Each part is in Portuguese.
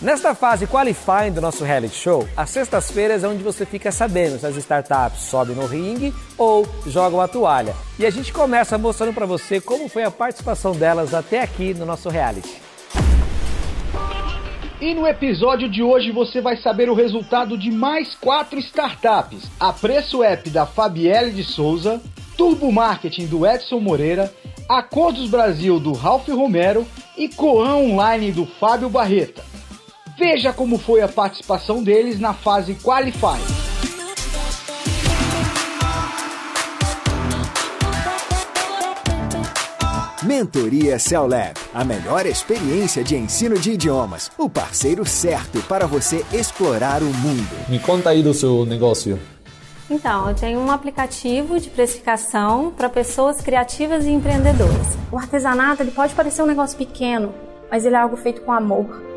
Nesta fase qualifying do nosso reality show, as sextas-feiras é onde você fica sabendo se as startups sobem no ringue ou jogam a toalha. E a gente começa mostrando para você como foi a participação delas até aqui no nosso reality. E no episódio de hoje você vai saber o resultado de mais quatro startups: a Preço App da Fabielle de Souza, Turbo Marketing do Edson Moreira, Acordos Brasil do Ralph Romero e Coan Online do Fábio Barreta. Veja como foi a participação deles na fase Qualify. Mentoria CELAB, a melhor experiência de ensino de idiomas, o parceiro certo para você explorar o mundo. Me conta aí do seu negócio. Então, eu tenho um aplicativo de precificação para pessoas criativas e empreendedoras. O artesanato ele pode parecer um negócio pequeno, mas ele é algo feito com amor.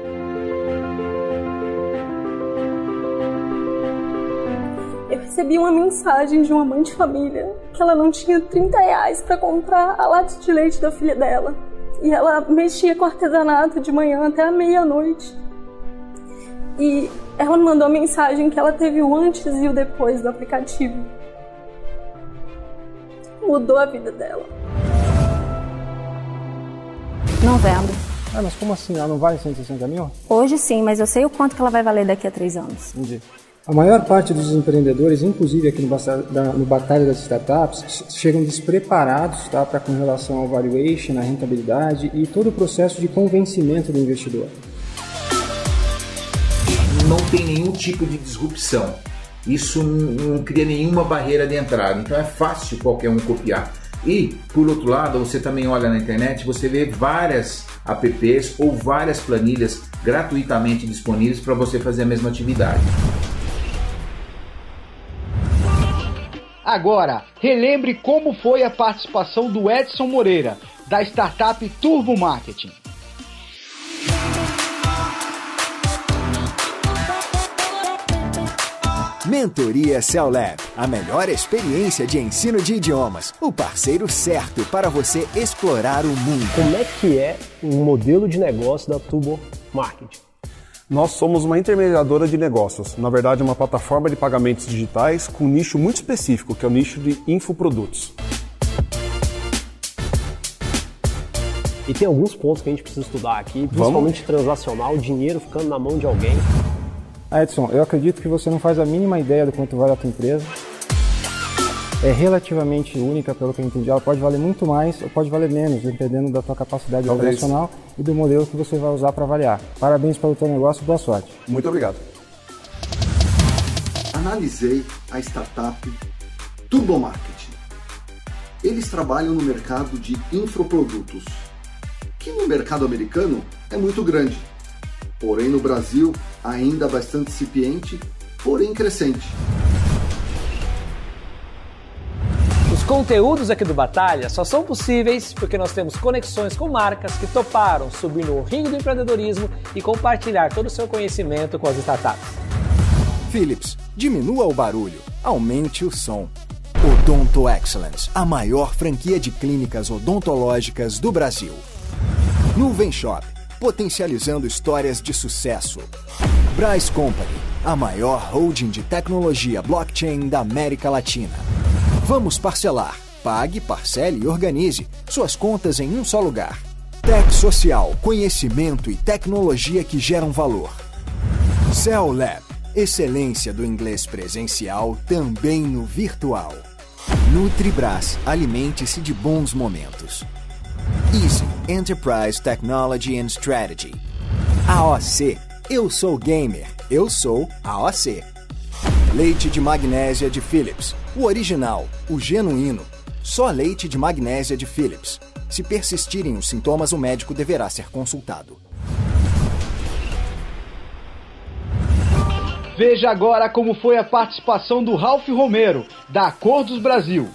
Recebi uma mensagem de uma mãe de família que ela não tinha 30 reais para comprar a lata de leite da filha dela. E ela mexia com artesanato de manhã até a meia-noite. E ela me mandou a mensagem que ela teve o antes e o depois do aplicativo. Mudou a vida dela. Não vendo. Ah, mas como assim? Ela não vale 160 mil? Hoje sim, mas eu sei o quanto que ela vai valer daqui a três anos. Entendi. A maior parte dos empreendedores, inclusive aqui no, Batalha das Startups, chegam despreparados tá, para com relação ao valuation, à rentabilidade e todo o processo de convencimento do investidor. Não tem nenhum tipo de disrupção. Isso não cria nenhuma barreira de entrada. Então é fácil qualquer um copiar. E, por outro lado, você também olha na internet, você vê várias apps ou várias planilhas gratuitamente disponíveis para você fazer a mesma atividade. Agora, relembre como foi a participação do Edson Moreira, da startup Turbo Marketing. Mentoria CELAB, a melhor experiência de ensino de idiomas, o parceiro certo para você explorar o mundo. Como é que é o modelo de negócio da Turbo Marketing? Nós somos uma intermediadora de negócios, na verdade, uma plataforma de pagamentos digitais com um nicho muito específico, que é o nicho de infoprodutos. E tem alguns pontos que a gente precisa estudar aqui, principalmente Vamos? transacional, dinheiro ficando na mão de alguém. Edson, eu acredito que você não faz a mínima ideia do quanto vale a tua empresa é relativamente única, pelo que eu entendi. Ela pode valer muito mais ou pode valer menos, dependendo da tua capacidade Talvez. operacional e do modelo que você vai usar para avaliar. Parabéns pelo teu negócio, boa sorte. Muito obrigado. Analisei a startup Turbo Marketing. Eles trabalham no mercado de infoprodutos, que no mercado americano é muito grande, porém no Brasil ainda bastante incipiente, porém crescente. Conteúdos aqui do Batalha só são possíveis porque nós temos conexões com marcas que toparam subir no ringue do empreendedorismo e compartilhar todo o seu conhecimento com as startups. Philips, diminua o barulho, aumente o som. Odonto Excellence, a maior franquia de clínicas odontológicas do Brasil. Nuvem Shop, potencializando histórias de sucesso. Bryce Company, a maior holding de tecnologia blockchain da América Latina. Vamos parcelar. Pague, parcele e organize suas contas em um só lugar. Tech Social, conhecimento e tecnologia que geram valor. Cell Lab, excelência do inglês presencial também no virtual. Nutribras, alimente-se de bons momentos. Easy Enterprise Technology and Strategy. AOC, eu sou gamer, eu sou AOC. Leite de magnésia de Philips o original, o genuíno, só leite de magnésia de Philips. Se persistirem os sintomas, o médico deverá ser consultado. Veja agora como foi a participação do Ralph Romero, da Acordos Brasil.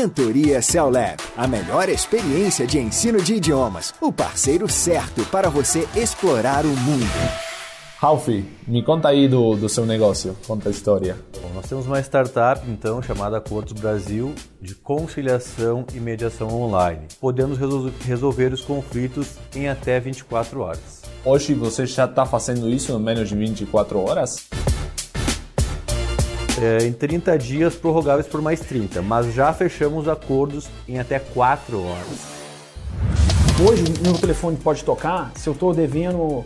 Mentoria CELAB, a melhor experiência de ensino de idiomas, o parceiro certo para você explorar o mundo. Ralph, me conta aí do, do seu negócio, conta a história. Bom, nós temos uma startup, então, chamada Acordos Brasil, de conciliação e mediação online. Podemos resolver os conflitos em até 24 horas. Hoje você já está fazendo isso em menos de 24 horas? É, em 30 dias, prorrogáveis por mais 30, mas já fechamos acordos em até 4 horas. Hoje, meu telefone pode tocar se eu estou devendo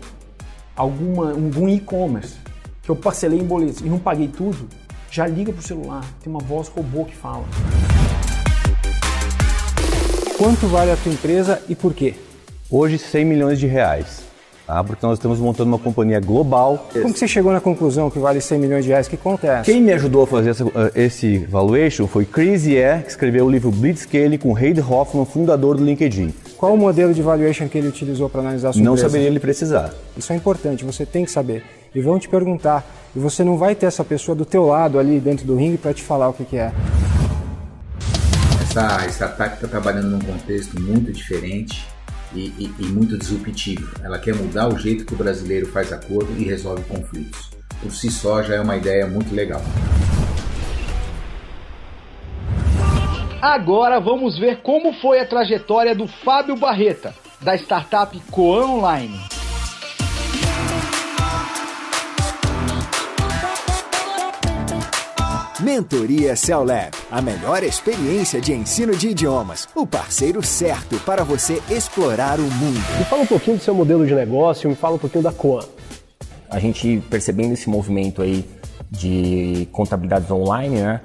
alguma, algum e-commerce que eu parcelei em boletos e não paguei tudo, já liga pro celular, tem uma voz robô que fala. Quanto vale a tua empresa e por quê? Hoje 100 milhões de reais. Tá? Porque nós estamos montando uma companhia global. Como que você chegou na conclusão que vale 100 milhões de reais? Que conta é essa? Quem me ajudou a fazer essa, eh, esse valuation foi Chris Ye, que escreveu o livro Blitzscaling com Reid Hoffman, fundador do LinkedIn. Qual o modelo de valuation que ele utilizou para analisar a sua Não empresa? saberia ele precisar. Isso é importante, você tem que saber. E vão te perguntar. E você não vai ter essa pessoa do teu lado ali dentro do ringue para te falar o que, que é. Essa startup está trabalhando num contexto muito diferente e, e, e, muito disruptivo. Ela quer mudar o jeito que o brasileiro faz acordo e resolve conflitos. Por si só já é uma ideia muito legal. Agora vamos ver como foi a trajetória do Fábio Barreta, da startup Coan Online. Mentoria Cellab, a melhor experiência de ensino de idiomas, o parceiro certo para você explorar o mundo. Me fala um pouquinho do seu modelo de negócio, me fala um pouquinho da Coan. A gente percebendo esse movimento aí de contabilidades online, né?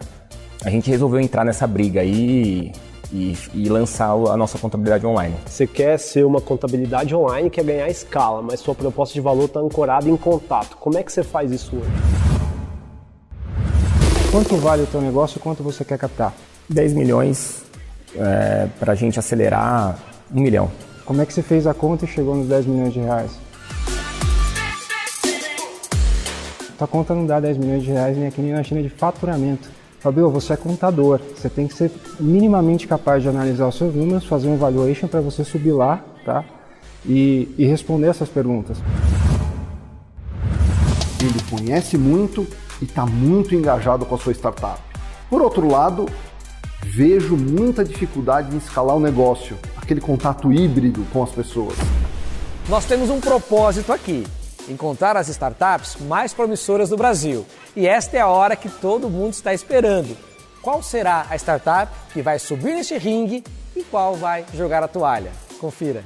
a gente resolveu entrar nessa briga aí e, e, lançar a nossa contabilidade online. Você quer ser uma contabilidade online, quer ganhar escala, mas sua proposta de valor está ancorada em contato. Como é que você faz isso hoje? Quanto vale o teu negócio e quanto você quer captar? 10 milhões é, para a gente acelerar um milhão. Como é que você fez a conta e chegou nos 10 milhões de reais? Tua conta não dá 10 milhões de reais nem aqui nem na China de faturamento. Fabio, você é contador, você tem que ser minimamente capaz de analisar os seus números, fazer um valuation para você subir lá, tá? E, e responder essas perguntas. Ele conhece muito e está muito engajado com a sua startup. Por outro lado, vejo muita dificuldade em escalar o negócio, aquele contato híbrido com as pessoas. Nós temos um propósito aqui encontrar as startups mais promissoras do Brasil. E esta é a hora que todo mundo está esperando. Qual será a startup que vai subir neste ringue e qual vai jogar a toalha? Confira.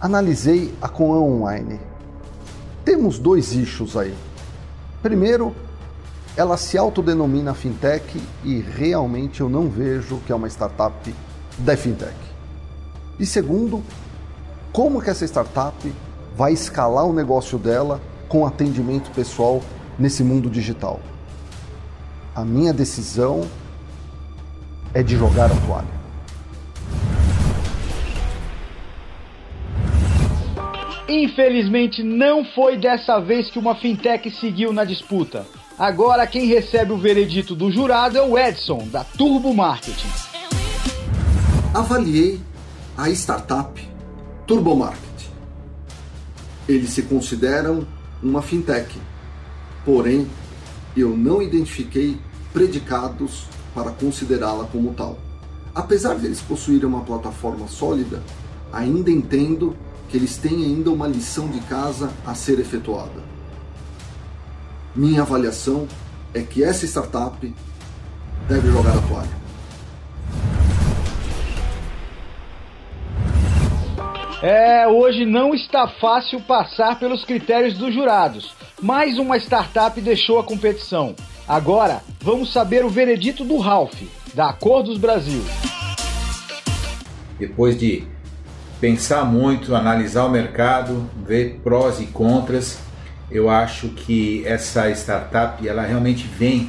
Analisei a Coan Online. Temos dois issues aí. Primeiro, ela se autodenomina fintech e realmente eu não vejo que é uma startup da fintech. E segundo, como que essa startup vai escalar o negócio dela com atendimento pessoal nesse mundo digital? A minha decisão é de jogar a toalha. Infelizmente, não foi dessa vez que uma fintech seguiu na disputa. Agora, quem recebe o veredito do jurado é o Edson, da Turbo Marketing. Avaliei a startup Turbomarket. Eles se consideram uma fintech, porém eu não identifiquei predicados para considerá-la como tal. Apesar de eles possuírem uma plataforma sólida, ainda entendo que eles têm ainda uma lição de casa a ser efetuada. Minha avaliação é que essa startup deve jogar a toalha. É, hoje não está fácil passar pelos critérios dos jurados. Mais uma startup deixou a competição. Agora, vamos saber o veredito do Ralph, da Acordos Brasil. Depois de pensar muito, analisar o mercado, ver prós e contras, eu acho que essa startup ela realmente vem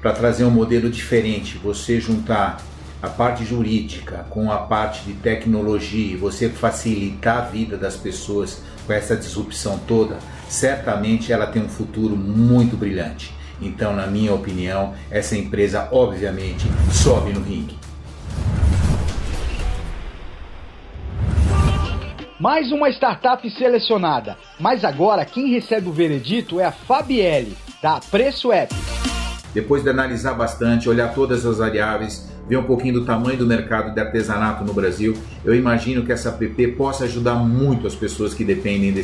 para trazer um modelo diferente. Você juntar a parte jurídica com a parte de tecnologia e você facilitar a vida das pessoas com essa disrupção toda, certamente ela tem um futuro muito brilhante. Então, na minha opinião, essa empresa obviamente sobe no ringue. Mais uma startup selecionada, mas agora quem recebe o veredito é a Fabielle, da Preço App. Depois de analisar bastante, olhar todas as variáveis, ver um pouquinho do tamanho do mercado de artesanato no Brasil, eu imagino que essa app possa ajudar muito as pessoas que dependem desse